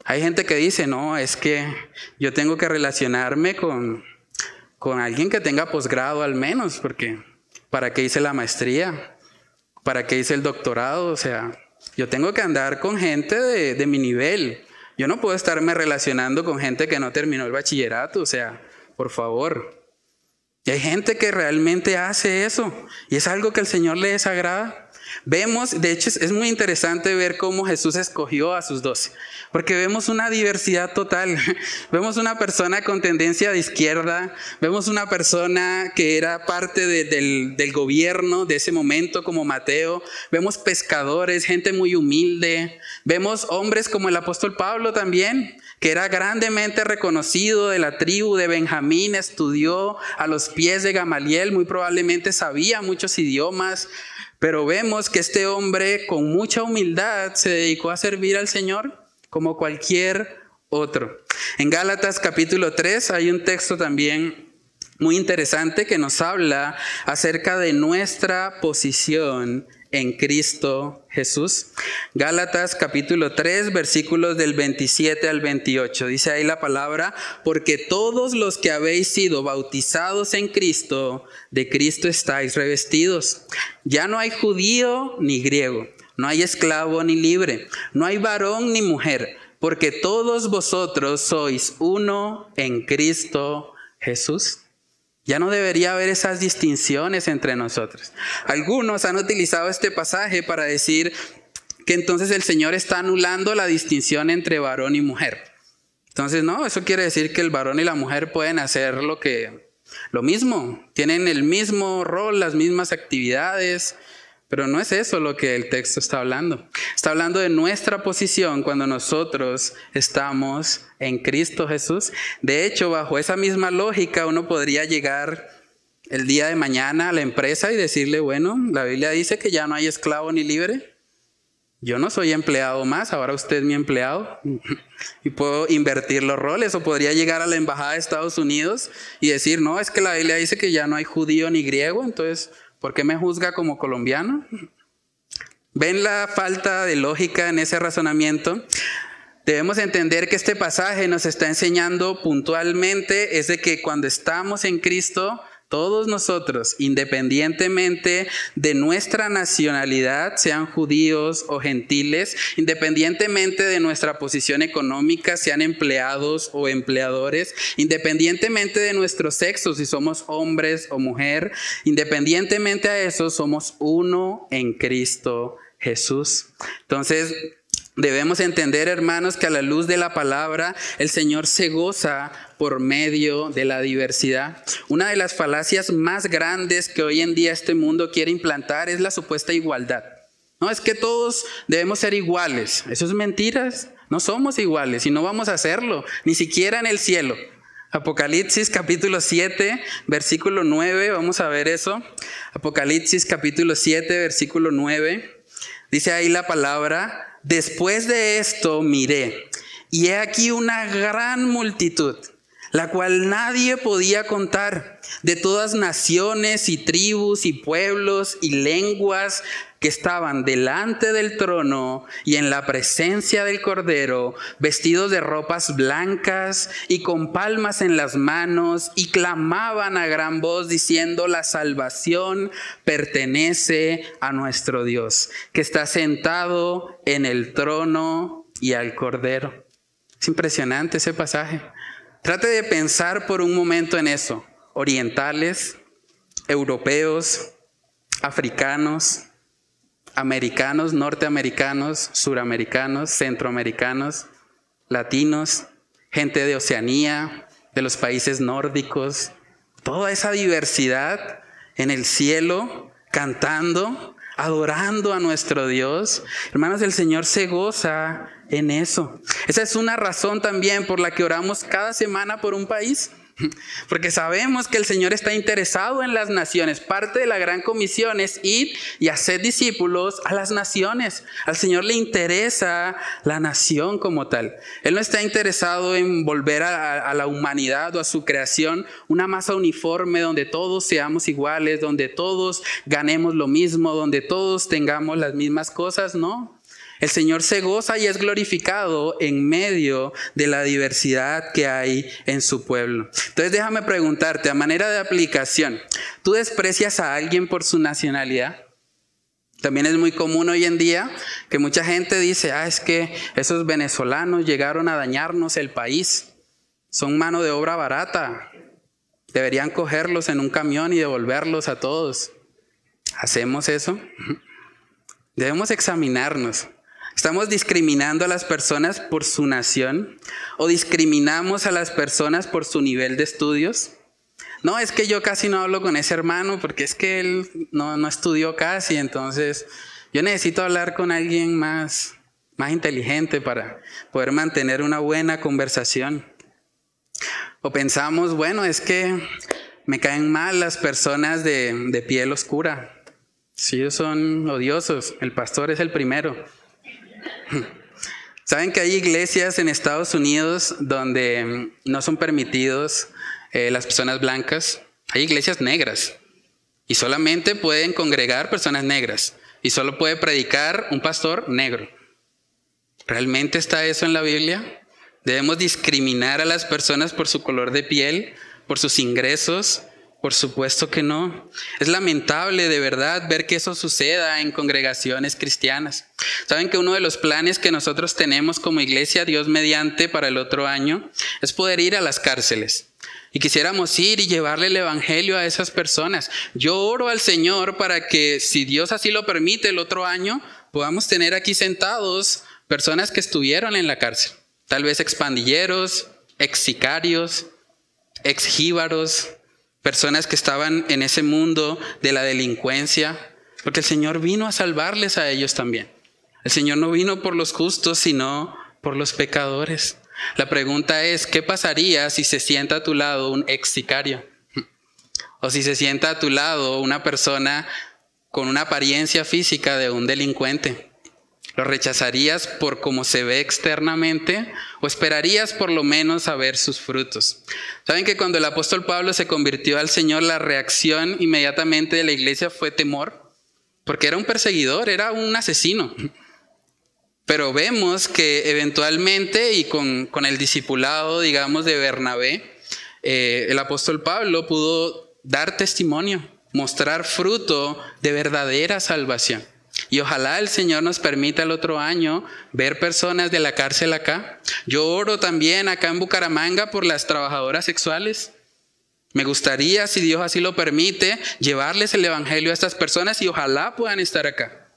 Hay gente que dice, no, es que yo tengo que relacionarme con, con alguien que tenga posgrado al menos, porque ¿para qué hice la maestría? ¿Para qué hice el doctorado? O sea, yo tengo que andar con gente de, mi nivel. Yo no puedo estarme relacionando con gente que no terminó el bachillerato. O sea, por favor. Y hay gente que realmente hace eso. Y es algo que al Señor le desagrada. Vemos, de hecho es muy interesante ver cómo Jesús escogió a sus doce, porque vemos una diversidad total. Vemos una persona con tendencia de izquierda, vemos una persona que era parte del, del gobierno de ese momento como Mateo, vemos pescadores, gente muy humilde, vemos hombres como el apóstol Pablo también, que era grandemente reconocido de la tribu de Benjamín, estudió a los pies de Gamaliel, muy probablemente sabía muchos idiomas, pero vemos que este hombre con mucha humildad se dedicó a servir al Señor como cualquier otro. En Gálatas capítulo 3 hay un texto también muy interesante que nos habla acerca de nuestra posición en Cristo Jesús. Gálatas capítulo 3 versículos del 27 al 28. Dice ahí la palabra, porque todos los que habéis sido bautizados en Cristo, de Cristo estáis revestidos. Ya no hay judío ni griego, no hay esclavo ni libre, no hay varón ni mujer, porque todos vosotros sois uno en Cristo Jesús. Ya no debería haber esas distinciones entre nosotros. Algunos han utilizado este pasaje para decir que entonces el Señor está anulando la distinción entre varón y mujer. Entonces, no, eso quiere decir que el varón y la mujer pueden hacer lo que lo mismo, tienen el mismo rol, las mismas actividades, pero no es eso lo que el texto está hablando. Está hablando de nuestra posición cuando nosotros estamos en Cristo Jesús. De hecho, bajo esa misma lógica, uno podría llegar el día de mañana a la empresa y decirle, bueno, la Biblia dice que ya no hay esclavo ni libre. Yo no soy empleado más, ahora usted es mi empleado y puedo invertir los roles o podría llegar a la embajada de Estados Unidos y decir, no, es que la Biblia dice que ya no hay judío ni griego, entonces ¿Por qué me juzga como colombiano? ¿Ven la falta de lógica en ese razonamiento? Debemos entender que este pasaje nos está enseñando puntualmente es de que cuando estamos en Cristo, todos nosotros, independientemente de nuestra nacionalidad, sean judíos o gentiles, independientemente de nuestra posición económica, sean empleados o empleadores, independientemente de nuestro sexo, si somos hombres o mujer, independientemente a eso, somos uno en Cristo Jesús. Entonces, Debemos entender, hermanos, que a la luz de la palabra el Señor se goza por medio de la diversidad. Una de las falacias más grandes que hoy en día este mundo quiere implantar es la supuesta igualdad. No es que todos debemos ser iguales. Eso es mentiras. No somos iguales y no vamos a hacerlo, ni siquiera en el cielo. Apocalipsis capítulo 7, versículo 9, vamos a ver eso. Apocalipsis capítulo 7, versículo 9. Dice ahí la palabra, Después de esto miré, y he aquí una gran multitud, la cual nadie podía contar, de todas naciones y tribus y pueblos y lenguas que estaban delante del trono y en la presencia del Cordero, vestidos de ropas blancas y con palmas en las manos, y clamaban a gran voz diciendo, la salvación pertenece a nuestro Dios, que está sentado en el trono y al Cordero. Es impresionante ese pasaje. Trate de pensar por un momento en eso. Orientales, europeos, africanos, americanos, norteamericanos, suramericanos, centroamericanos, latinos, gente de Oceanía, de los países nórdicos, toda esa diversidad en el cielo, cantando, adorando a nuestro Dios. Hermanos, el Señor se goza en eso. Esa es una razón también por la que oramos cada semana por un país. Porque sabemos que el Señor está interesado en las naciones. Parte de la gran comisión es ir y hacer discípulos a las naciones. Al Señor le interesa la nación como tal. Él no está interesado en volver a, la humanidad o a su creación una masa uniforme donde todos seamos iguales, donde todos ganemos lo mismo, donde todos tengamos las mismas cosas. No, el Señor se goza y es glorificado en medio de la diversidad que hay en su pueblo. Entonces déjame preguntarte, a manera de aplicación, ¿tú desprecias a alguien por su nacionalidad? También es muy común hoy en día que mucha gente dice, ah, es que esos venezolanos llegaron a dañarnos el país, son mano de obra barata, deberían cogerlos en un camión y devolverlos a todos. ¿Hacemos eso? Debemos examinarnos. ¿Estamos discriminando a las personas por su nación? ¿O discriminamos a las personas por su nivel de estudios? No, es que yo casi no hablo con ese hermano porque es que él no, no estudió casi, entonces yo necesito hablar con alguien más, más inteligente para poder mantener una buena conversación. O pensamos, bueno, es que me caen mal las personas de, de piel oscura. Si ellos son odiosos, el pastor es el primero. Saben que hay iglesias en Estados Unidos donde no son permitidos eh, las personas blancas. Hay iglesias negras y solamente pueden congregar personas negras y solo puede predicar un pastor negro. ¿Realmente está eso en la Biblia? ¿Debemos discriminar a las personas por su color de piel, por sus ingresos, por supuesto que no. Es lamentable de verdad ver que eso suceda en congregaciones cristianas. Saben que uno de los planes que nosotros tenemos como iglesia, Dios mediante, para el otro año, es poder ir a las cárceles. Y quisiéramos ir y llevarle el Evangelio a esas personas. Yo oro al Señor para que, si Dios así lo permite, el otro año podamos tener aquí sentados personas que estuvieron en la cárcel. Tal vez expandilleros, ex sicarios, ex jíbaros, personas que estaban en ese mundo de la delincuencia, porque el Señor vino a salvarles a ellos también. El Señor no vino por los justos, sino por los pecadores. La pregunta es, ¿qué pasaría si se sienta a tu lado un ex sicario? O si se sienta a tu lado una persona con una apariencia física de un delincuente. ¿Lo rechazarías por cómo se ve externamente o esperarías por lo menos a ver sus frutos? Saben que cuando el apóstol Pablo se convirtió al Señor, la reacción inmediatamente de la iglesia fue temor, porque era un perseguidor, era un asesino. Pero vemos que eventualmente y con, el discipulado, digamos, de Bernabé, eh, el apóstol Pablo pudo dar testimonio, mostrar fruto de verdadera salvación. Y ojalá el Señor nos permita el otro año ver personas de la cárcel acá. Yo oro también acá en Bucaramanga por las trabajadoras sexuales. Me gustaría, si Dios así lo permite, llevarles el Evangelio a estas personas y ojalá puedan estar acá.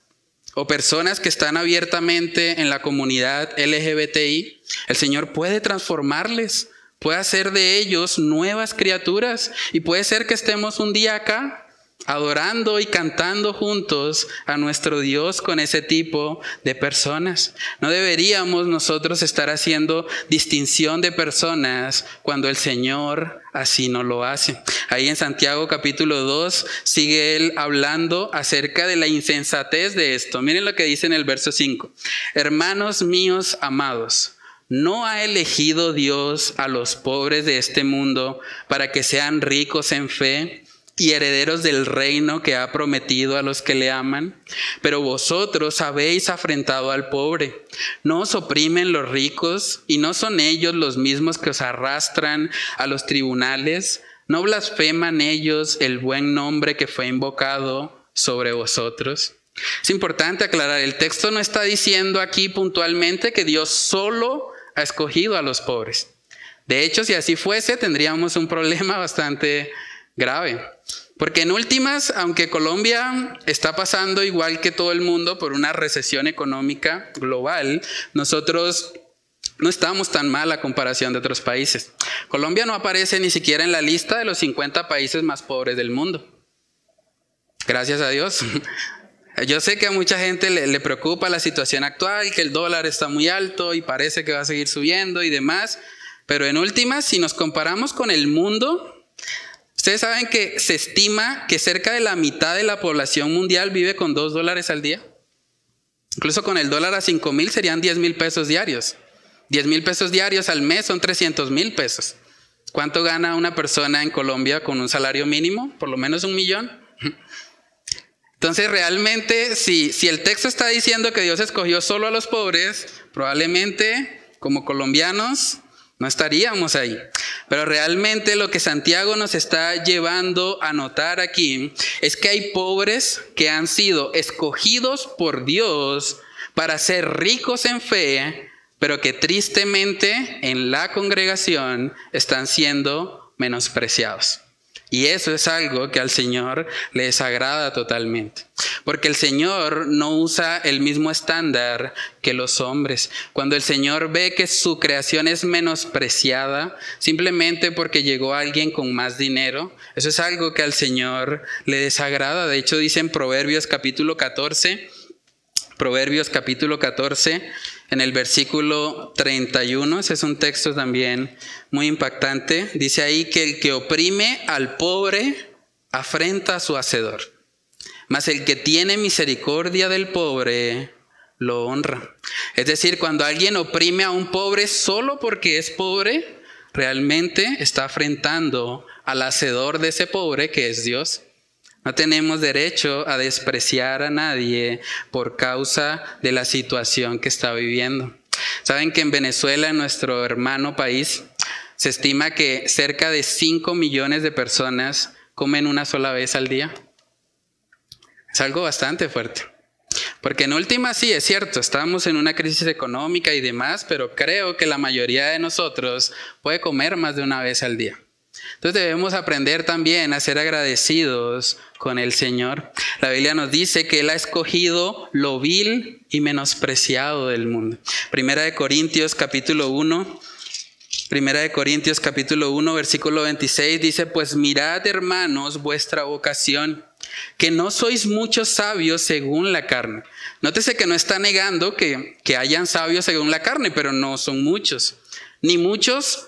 O personas que están abiertamente en la comunidad LGBTI. El Señor puede transformarles, puede hacer de ellos nuevas criaturas y puede ser que estemos un día acá adorando y cantando juntos a nuestro Dios con ese tipo de personas. No deberíamos nosotros estar haciendo distinción de personas cuando el Señor así no lo hace. Ahí en Santiago capítulo 2 sigue él hablando acerca de la insensatez de esto. Miren lo que dice en el verso 5. Hermanos míos amados. ¿No ha elegido Dios a los pobres de este mundo para que sean ricos en fe y herederos del reino que ha prometido a los que le aman. Pero vosotros habéis afrentado al pobre. No os oprimen los ricos y no son ellos los mismos que os arrastran a los tribunales. No blasfeman ellos el buen nombre que fue invocado sobre vosotros. Es importante aclarar, el texto no está diciendo aquí puntualmente que Dios solo ha escogido a los pobres. De hecho, si así fuese, tendríamos un problema bastante grave. Porque en últimas, aunque Colombia está pasando igual que todo el mundo por una recesión económica global, nosotros no estamos tan mal a comparación de otros países. Colombia no aparece ni siquiera en la lista de los 50 países más pobres del mundo. Gracias a Dios. Yo sé que a mucha gente le, preocupa la situación actual, que el dólar está muy alto y parece que va a seguir subiendo y demás, pero en últimas, si nos comparamos con el mundo, Ustedes saben que se estima que cerca de la mitad de la población mundial vive con dos dólares al día. Incluso con el dólar a 5 mil serían 10 mil pesos diarios. 10 mil pesos diarios al mes son 300 mil pesos. ¿Cuánto gana una persona en Colombia con un salario mínimo? Por lo menos un millón. Entonces realmente si, si el texto está diciendo que Dios escogió solo a los pobres, probablemente como colombianos no estaríamos ahí. Pero realmente lo que Santiago nos está llevando a notar aquí es que hay pobres que han sido escogidos por Dios para ser ricos en fe, pero que tristemente en la congregación están siendo menospreciados. Y eso es algo que al Señor le desagrada totalmente. Porque el Señor no usa el mismo estándar que los hombres. Cuando el Señor ve que su creación es menospreciada simplemente porque llegó alguien con más dinero, eso es algo que al Señor le desagrada. De hecho dice en Proverbios capítulo 14, Proverbios capítulo 14, en el versículo 31, ese es un texto también muy impactante, dice ahí que el que oprime al pobre afrenta a su hacedor, mas el que tiene misericordia del pobre lo honra. Es decir, cuando alguien oprime a un pobre solo porque es pobre, realmente está afrentando al hacedor de ese pobre que es Dios. No tenemos derecho a despreciar a nadie por causa de la situación que está viviendo. Saben que en Venezuela, en nuestro hermano país, se estima que cerca de 5 millones de personas comen una sola vez al día. Es algo bastante fuerte. Porque en última sí, es cierto, estamos en una crisis económica y demás, pero creo que la mayoría de nosotros puede comer más de una vez al día. Entonces debemos aprender también a ser agradecidos con el Señor. La Biblia nos dice que Él ha escogido lo vil y menospreciado del mundo. Primera de Corintios capítulo 1. Primera de Corintios capítulo 1 versículo 26 dice, pues mirad hermanos vuestra vocación, que no sois muchos sabios según la carne. Nótese que no está negando que, que hayan sabios según la carne, pero no son muchos, ni muchos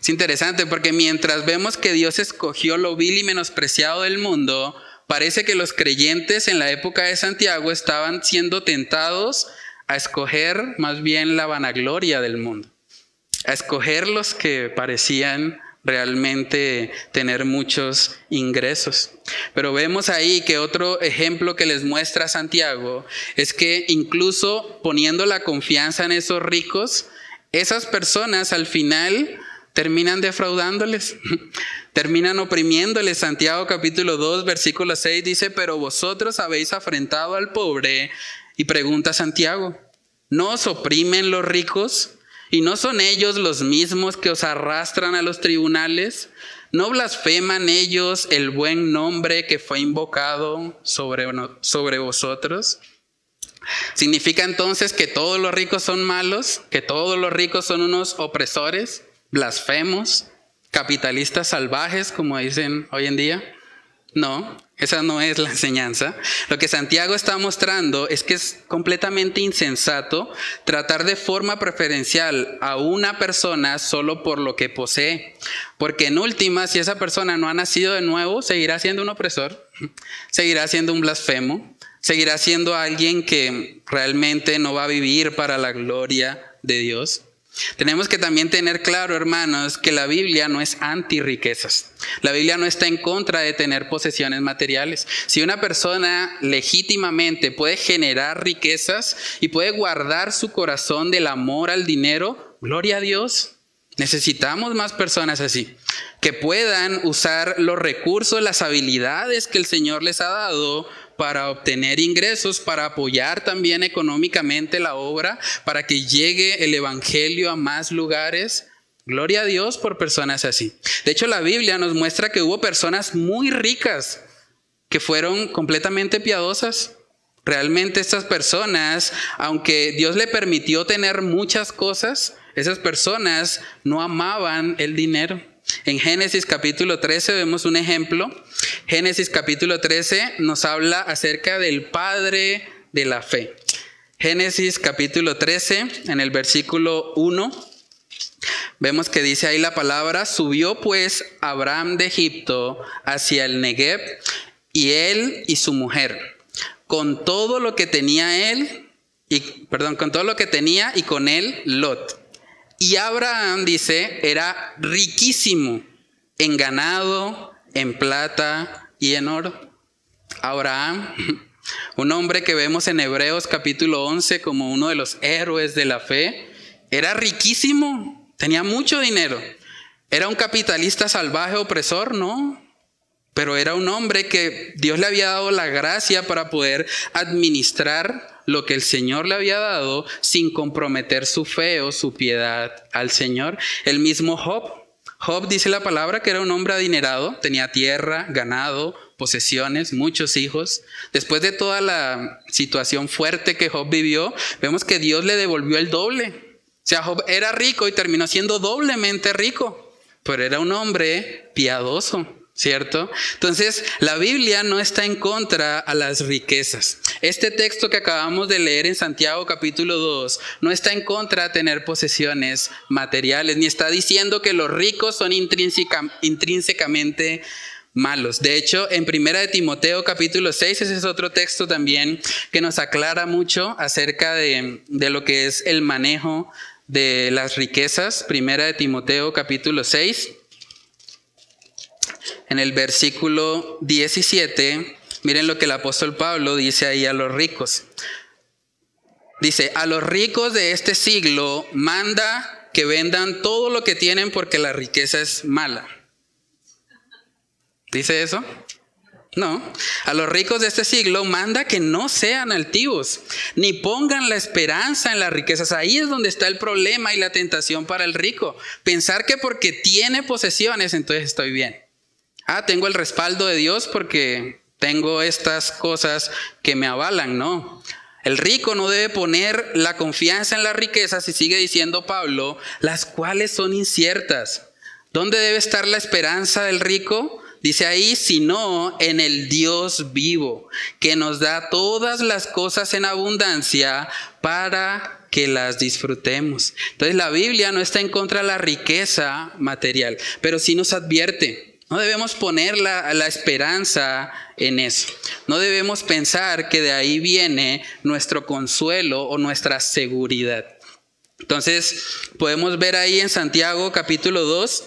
Es interesante porque mientras vemos que Dios escogió lo vil y menospreciado del mundo, parece que los creyentes en la época de Santiago estaban siendo tentados a escoger más bien la vanagloria del mundo, a escoger los que parecían realmente tener muchos ingresos. Pero vemos ahí que otro ejemplo que les muestra Santiago es que incluso poniendo la confianza en esos ricos, esas personas al final terminan defraudándoles, terminan oprimiéndoles. Santiago capítulo 2, versículo 6 dice, pero vosotros habéis afrentado al pobre. Y pregunta Santiago, ¿no os oprimen los ricos? ¿Y no son ellos los mismos que os arrastran a los tribunales? ¿No blasfeman ellos el buen nombre que fue invocado sobre, sobre vosotros? ¿Significa entonces que todos los ricos son malos? ¿Que todos los ricos son unos opresores? Blasfemos, capitalistas salvajes, como dicen hoy en día. No, esa no es la enseñanza. Lo que Santiago está mostrando es que es completamente insensato tratar de forma preferencial a una persona solo por lo que posee. Porque en última, si esa persona no ha nacido de nuevo, seguirá siendo un opresor, seguirá siendo un blasfemo, seguirá siendo alguien que realmente no va a vivir para la gloria de Dios. Tenemos que también tener claro, hermanos, que la Biblia no es anti riquezas. La Biblia no está en contra de tener posesiones materiales. Si una persona legítimamente puede generar riquezas y puede guardar su corazón del amor al dinero, gloria a Dios. Necesitamos más personas así, que puedan usar los recursos, las habilidades que el Señor les ha dado para obtener ingresos, para apoyar también económicamente la obra, para que llegue el Evangelio a más lugares. Gloria a Dios por personas así. De hecho, la Biblia nos muestra que hubo personas muy ricas que fueron completamente piadosas. Realmente estas personas, aunque Dios le permitió tener muchas cosas, esas personas no amaban el dinero. En Génesis capítulo 13 vemos un ejemplo. Génesis capítulo 13 nos habla acerca del padre de la fe. Génesis capítulo 13, en el versículo 1, vemos que dice ahí la palabra, subió pues Abraham de Egipto hacia el Negev y él y su mujer, con todo lo que tenía él, y, perdón, con todo lo que tenía y con él Lot y Abraham, dice, era riquísimo en ganado, en plata y en oro. Abraham, un hombre que vemos en Hebreos capítulo 11 como uno de los héroes de la fe, era riquísimo, tenía mucho dinero. Era un capitalista salvaje opresor, ¿no? Pero era un hombre que Dios le había dado la gracia para poder administrar lo que el Señor le había dado sin comprometer su fe o su piedad al Señor. El mismo Job Job dice la palabra que era un hombre adinerado, tenía tierra, ganado, posesiones, muchos hijos. Después de toda la situación fuerte que Job vivió, vemos que Dios le devolvió el doble. O sea, Job era rico y terminó siendo doblemente rico, pero era un hombre piadoso. ¿Cierto? Entonces, la Biblia no está en contra a las riquezas. Este texto que acabamos de leer en Santiago capítulo 2 no está en contra de tener posesiones materiales, ni está diciendo que los ricos son intrínsecamente malos. De hecho, en Primera de Timoteo capítulo 6, ese es otro texto también que nos aclara mucho acerca de, de lo que es el manejo de las riquezas. Primera de Timoteo capítulo 6 en el versículo 17, miren lo que el apóstol Pablo dice ahí a los ricos. Dice, a los ricos de este siglo manda que vendan todo lo que tienen porque la riqueza es mala. ¿Dice eso? No. A los ricos de este siglo manda que no sean altivos, ni pongan la esperanza en las riquezas. Ahí es donde está el problema y la tentación para el rico. Pensar que porque tiene posesiones, entonces estoy bien. Ah, tengo el respaldo de Dios porque tengo estas cosas que me avalan, ¿no? El rico no debe poner la confianza en las riquezas, y sigue diciendo Pablo, las cuales son inciertas. ¿Dónde debe estar la esperanza del rico? Dice ahí, sino en el Dios vivo, que nos da todas las cosas en abundancia para que las disfrutemos. Entonces la Biblia no está en contra de la riqueza material, pero sí nos advierte no debemos poner la, esperanza en eso. No debemos pensar que de ahí viene nuestro consuelo o nuestra seguridad. Entonces, podemos ver ahí en Santiago capítulo 2,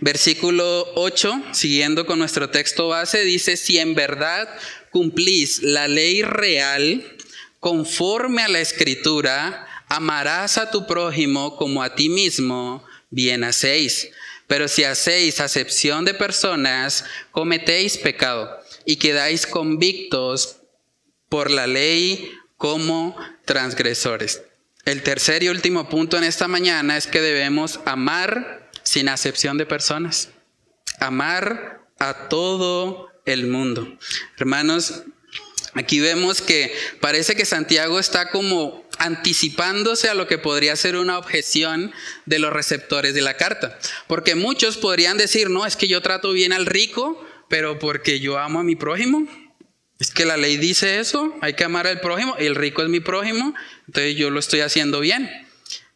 versículo 8, siguiendo con nuestro texto base, dice, si en verdad cumplís la ley real conforme a la escritura, amarás a tu prójimo como a ti mismo, bien hacéis. Pero si hacéis acepción de personas, cometéis pecado y quedáis convictos por la ley como transgresores. El tercer y último punto en esta mañana es que debemos amar sin acepción de personas. Amar a todo el mundo. Hermanos, aquí vemos que parece que Santiago está como anticipándose a lo que podría ser una objeción de los receptores de la carta. Porque muchos podrían decir, no, es que yo trato bien al rico, pero porque yo amo a mi prójimo. Es que la ley dice eso, hay que amar al prójimo, y el rico es mi prójimo, entonces yo lo estoy haciendo bien.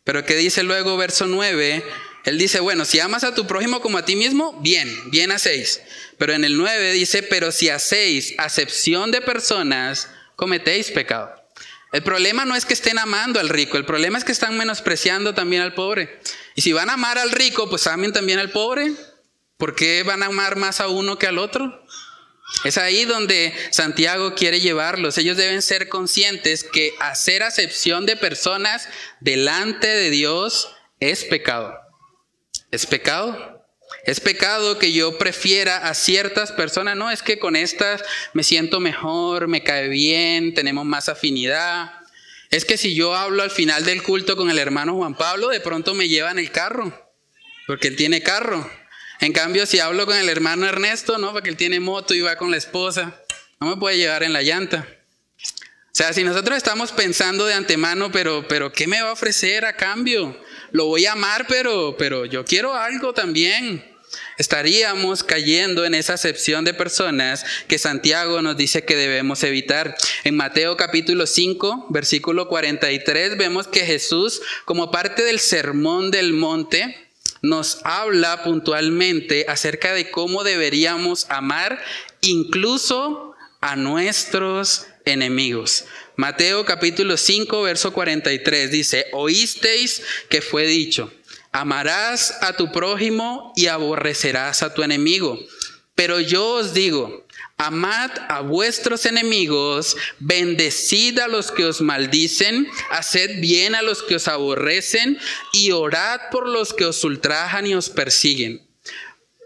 Pero ¿qué dice luego verso 9? Él dice, bueno, si amas a tu prójimo como a ti mismo, bien, bien hacéis. Pero en el 9 dice, pero si hacéis acepción de personas, cometéis pecado. El problema no es que estén amando al rico, el problema es que están menospreciando también al pobre. Y si van a amar al rico, pues amen también al pobre. ¿Por qué van a amar más a uno que al otro? Es ahí donde Santiago quiere llevarlos. Ellos deben ser conscientes que hacer acepción de personas delante de Dios es pecado. ¿Es pecado? Es pecado que yo prefiera a ciertas personas, no, es que con estas me siento mejor, me cae bien, tenemos más afinidad. Es que si yo hablo al final del culto con el hermano Juan Pablo, de pronto me llevan el carro, porque él tiene carro. En cambio, si hablo con el hermano Ernesto, no, porque él tiene moto y va con la esposa, no me puede llevar en la llanta. O sea, si nosotros estamos pensando de antemano, pero, pero ¿qué me va a ofrecer a cambio? Lo voy a amar, pero, pero yo quiero algo también estaríamos cayendo en esa acepción de personas que Santiago nos dice que debemos evitar. En Mateo capítulo 5, versículo 43, vemos que Jesús, como parte del sermón del monte, nos habla puntualmente acerca de cómo deberíamos amar incluso a nuestros enemigos. Mateo capítulo 5, verso 43 dice, oísteis que fue dicho Amarás a tu prójimo y aborrecerás a tu enemigo. Pero yo os digo, Amad a vuestros enemigos, bendecid a los que os maldicen, haced bien a los que os aborrecen y orad por los que os ultrajan y os persiguen,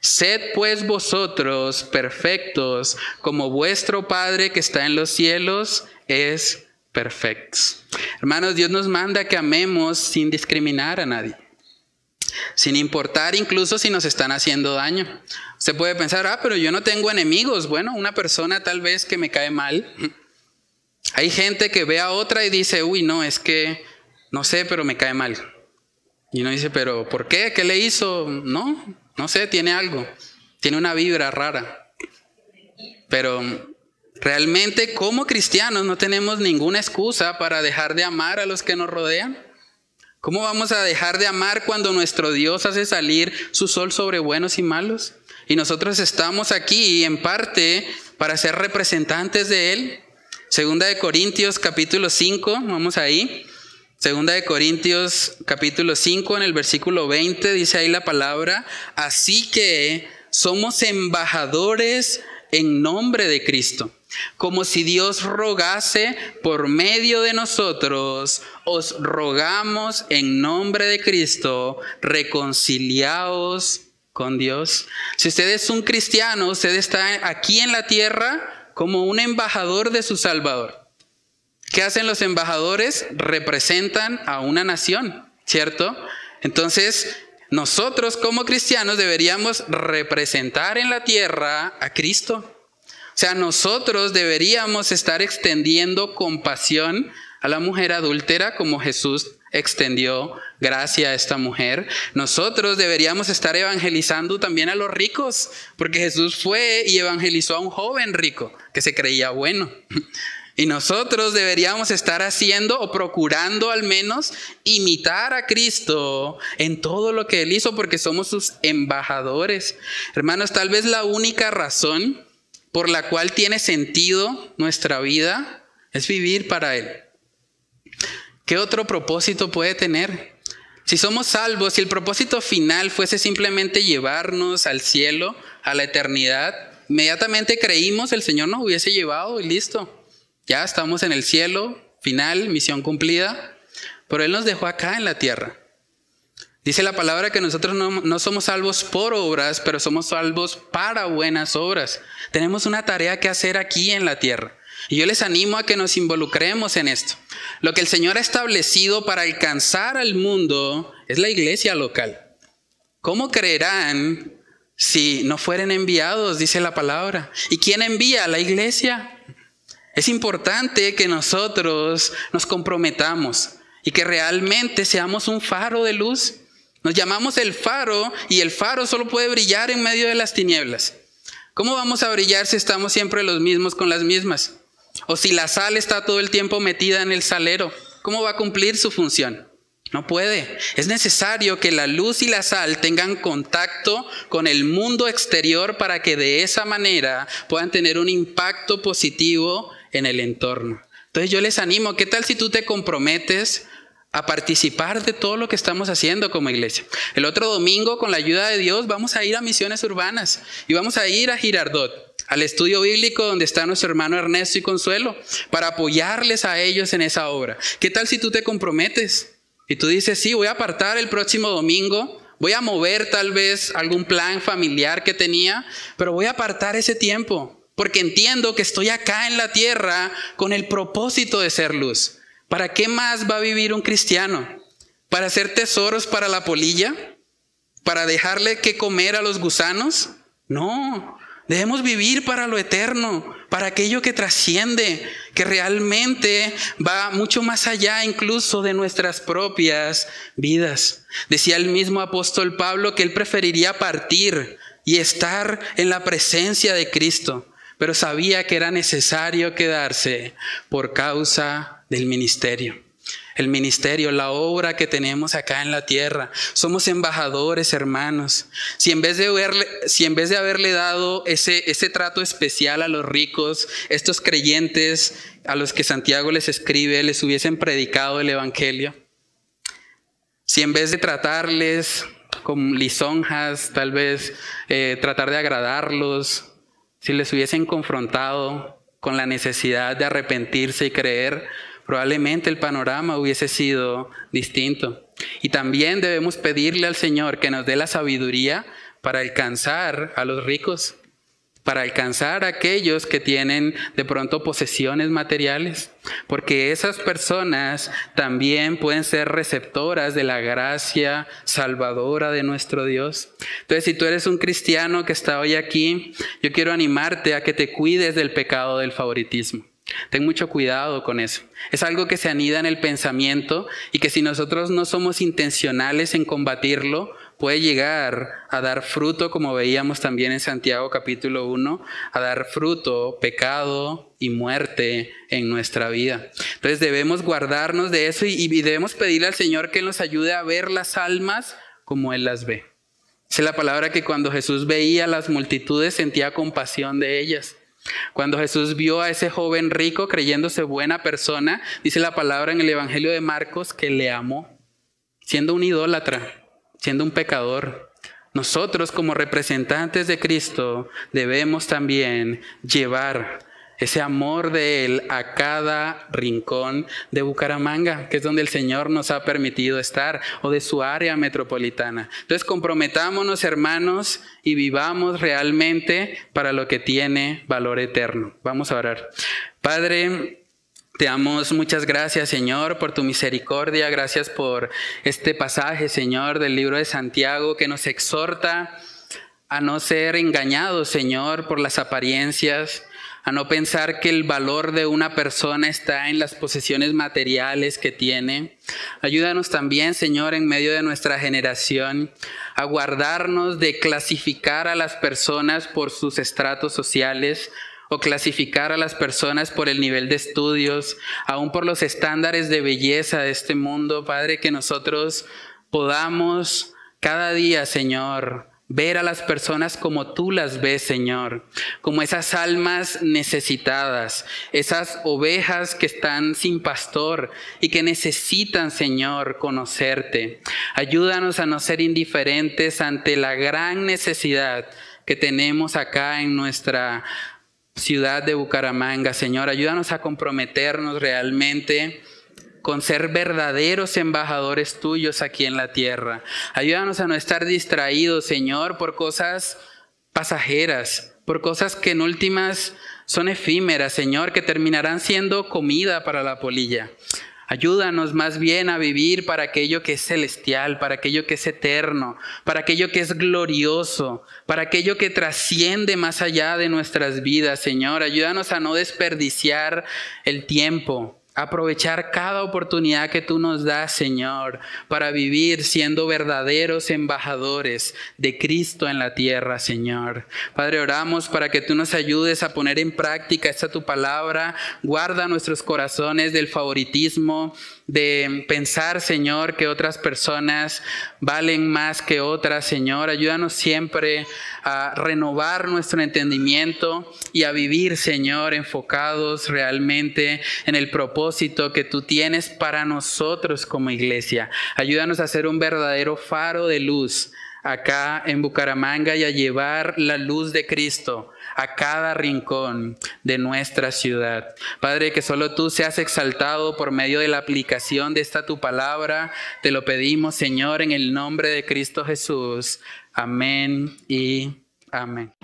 Sed pues vosotros perfectos, como vuestro Padre que está en los cielos es perfecto. Hermanos, Dios nos manda que amemos sin discriminar a nadie, sin importar incluso si nos están haciendo daño. Se puede pensar, ah, pero yo no tengo enemigos. Bueno, una persona tal vez que me cae mal. Hay gente que ve a otra y dice, uy, no, es que, no sé, pero me cae mal. Y uno dice, pero ¿por qué? ¿Qué le hizo? No, no sé, tiene algo. Tiene una vibra rara. Pero realmente como cristianos no tenemos ninguna excusa para dejar de amar a los que nos rodean. ¿Cómo vamos a dejar de amar cuando nuestro Dios hace salir su sol sobre buenos y malos? Y nosotros estamos aquí en parte para ser representantes de Él. Segunda de Corintios capítulo 5, vamos ahí. Segunda de Corintios capítulo 5 en el versículo 20 dice ahí la palabra, así que somos embajadores en nombre de Cristo, como si Dios rogase por medio de nosotros, os rogamos en nombre de Cristo, reconciliaos con Dios. Si usted es un cristiano, usted está aquí en la tierra como un embajador de su Salvador. ¿Qué hacen los embajadores? Representan a una nación, ¿cierto? Entonces, nosotros como cristianos deberíamos representar en la tierra a Cristo. O sea, nosotros deberíamos estar extendiendo compasión a la mujer adúltera como Jesús extendió gracia a esta mujer. Nosotros deberíamos estar evangelizando también a los ricos, porque Jesús fue y evangelizó a un joven rico que se creía bueno. Y nosotros deberíamos estar haciendo o procurando al menos imitar a Cristo en todo lo que Él hizo porque somos sus embajadores. Hermanos, tal vez la única razón por la cual tiene sentido nuestra vida es vivir para Él. ¿Qué otro propósito puede tener? Si somos salvos, si el propósito final fuese simplemente llevarnos al cielo, a la eternidad, inmediatamente creímos el Señor nos hubiese llevado y listo. Ya estamos en el cielo, final, misión cumplida, pero Él nos dejó acá en la tierra. Dice la palabra que nosotros no, somos salvos por obras, pero somos salvos para buenas obras. Tenemos una tarea que hacer aquí en la tierra. Y yo les animo a que nos involucremos en esto. Lo que el Señor ha establecido para alcanzar al mundo es la iglesia local. ¿Cómo creerán si no fueren enviados? Dice la palabra. ¿Y quién envía? La iglesia. Es importante que nosotros nos comprometamos y que realmente seamos un faro de luz. Nos llamamos el faro y el faro solo puede brillar en medio de las tinieblas. ¿Cómo vamos a brillar si estamos siempre los mismos con las mismas? O si la sal está todo el tiempo metida en el salero, ¿cómo va a cumplir su función? No puede. Es necesario que la luz y la sal tengan contacto con el mundo exterior para que de esa manera puedan tener un impacto positivo en el entorno. Entonces yo les animo, ¿qué tal si tú te comprometes a participar de todo lo que estamos haciendo como iglesia? El otro domingo, con la ayuda de Dios, vamos a ir a misiones urbanas y vamos a ir a Girardot al estudio bíblico donde está nuestro hermano Ernesto y Consuelo, para apoyarles a ellos en esa obra. ¿Qué tal si tú te comprometes y tú dices, sí, voy a apartar el próximo domingo, voy a mover tal vez algún plan familiar que tenía, pero voy a apartar ese tiempo, porque entiendo que estoy acá en la tierra con el propósito de ser luz. ¿Para qué más va a vivir un cristiano? ¿Para hacer tesoros para la polilla? ¿Para dejarle que comer a los gusanos? No, Debemos vivir para lo eterno, para aquello que trasciende, que realmente va mucho más allá incluso de nuestras propias vidas. Decía el mismo apóstol Pablo que él preferiría partir y estar en la presencia de Cristo. Pero sabía que era necesario quedarse por causa del ministerio. El ministerio, la obra que tenemos acá en la tierra. Somos embajadores, hermanos. Si en vez de, haberle, si en vez de haberle dado ese, ese trato especial a los ricos, estos creyentes a los que Santiago les escribe, les hubiesen predicado el Evangelio, si en vez de tratarles con lisonjas, tal vez eh, tratar de agradarlos, si les hubiesen confrontado con la necesidad de arrepentirse y creer, probablemente el panorama hubiese sido distinto. Y también debemos pedirle al Señor que nos dé la sabiduría para alcanzar a los ricos, para alcanzar a aquellos que tienen de pronto posesiones materiales, porque esas personas también pueden ser receptoras de la gracia salvadora de nuestro Dios. Entonces, si tú eres un cristiano que está hoy aquí, yo quiero animarte a que te cuides del pecado del favoritismo. Ten mucho cuidado con eso. Es algo que se anida en el pensamiento y que si nosotros no somos intencionales en combatirlo, puede llegar a dar fruto, como veíamos también en Santiago capítulo 1, a dar fruto, pecado y muerte en nuestra vida. Entonces debemos guardarnos de eso y, debemos pedirle al Señor que nos ayude a ver las almas como Él las ve. Es la palabra que cuando Jesús veía a las multitudes sentía compasión de ellas. Cuando Jesús vio a ese joven rico creyéndose buena persona, dice la palabra en el Evangelio de Marcos que le amó, siendo un idólatra siendo un pecador, nosotros como representantes de Cristo debemos también llevar ese amor de Él a cada rincón de Bucaramanga, que es donde el Señor nos ha permitido estar, o de su área metropolitana. Entonces comprometámonos, hermanos, y vivamos realmente para lo que tiene valor eterno. Vamos a orar. Padre, te damos muchas gracias, Señor, por tu misericordia. Gracias por este pasaje, Señor, del libro de Santiago que nos exhorta a no ser engañados, Señor, por las apariencias, a no pensar que el valor de una persona está en las posesiones materiales que tiene. Ayúdanos también, Señor, en medio de nuestra generación, a guardarnos de clasificar a las personas por sus estratos sociales, o clasificar a las personas por el nivel de estudios, aún por los estándares de belleza de este mundo, Padre, que nosotros podamos cada día, Señor, ver a las personas como tú las ves, Señor, como esas almas necesitadas, esas ovejas que están sin pastor y que necesitan, Señor, conocerte. Ayúdanos a no ser indiferentes ante la gran necesidad que tenemos acá en nuestra ciudad de Bucaramanga. Señor, ayúdanos a comprometernos realmente con ser verdaderos embajadores tuyos aquí en la tierra. Ayúdanos a no estar distraídos, Señor, por cosas pasajeras, por cosas que en últimas son efímeras, Señor, que terminarán siendo comida para la polilla. Ayúdanos más bien a vivir para aquello que es celestial, para aquello que es eterno, para aquello que es glorioso, para aquello que trasciende más allá de nuestras vidas, Señor. Ayúdanos a no desperdiciar el tiempo, aprovechar cada oportunidad que tú nos das, Señor, para vivir siendo verdaderos embajadores de Cristo en la tierra, Señor. Padre, oramos para que tú nos ayudes a poner en práctica esta tu palabra. Guarda nuestros corazones del favoritismo, de pensar, Señor, que otras personas valen más que otras, Señor. Ayúdanos siempre a renovar nuestro entendimiento y a vivir, Señor, enfocados realmente en el propósito que tú tienes para nosotros como iglesia. Ayúdanos a ser un verdadero faro de luz acá en Bucaramanga y a llevar la luz de Cristo a cada rincón de nuestra ciudad. Padre, que solo tú seas exaltado por medio de la aplicación de esta tu palabra. Te lo pedimos, Señor, en el nombre de Cristo Jesús. Amén y amén.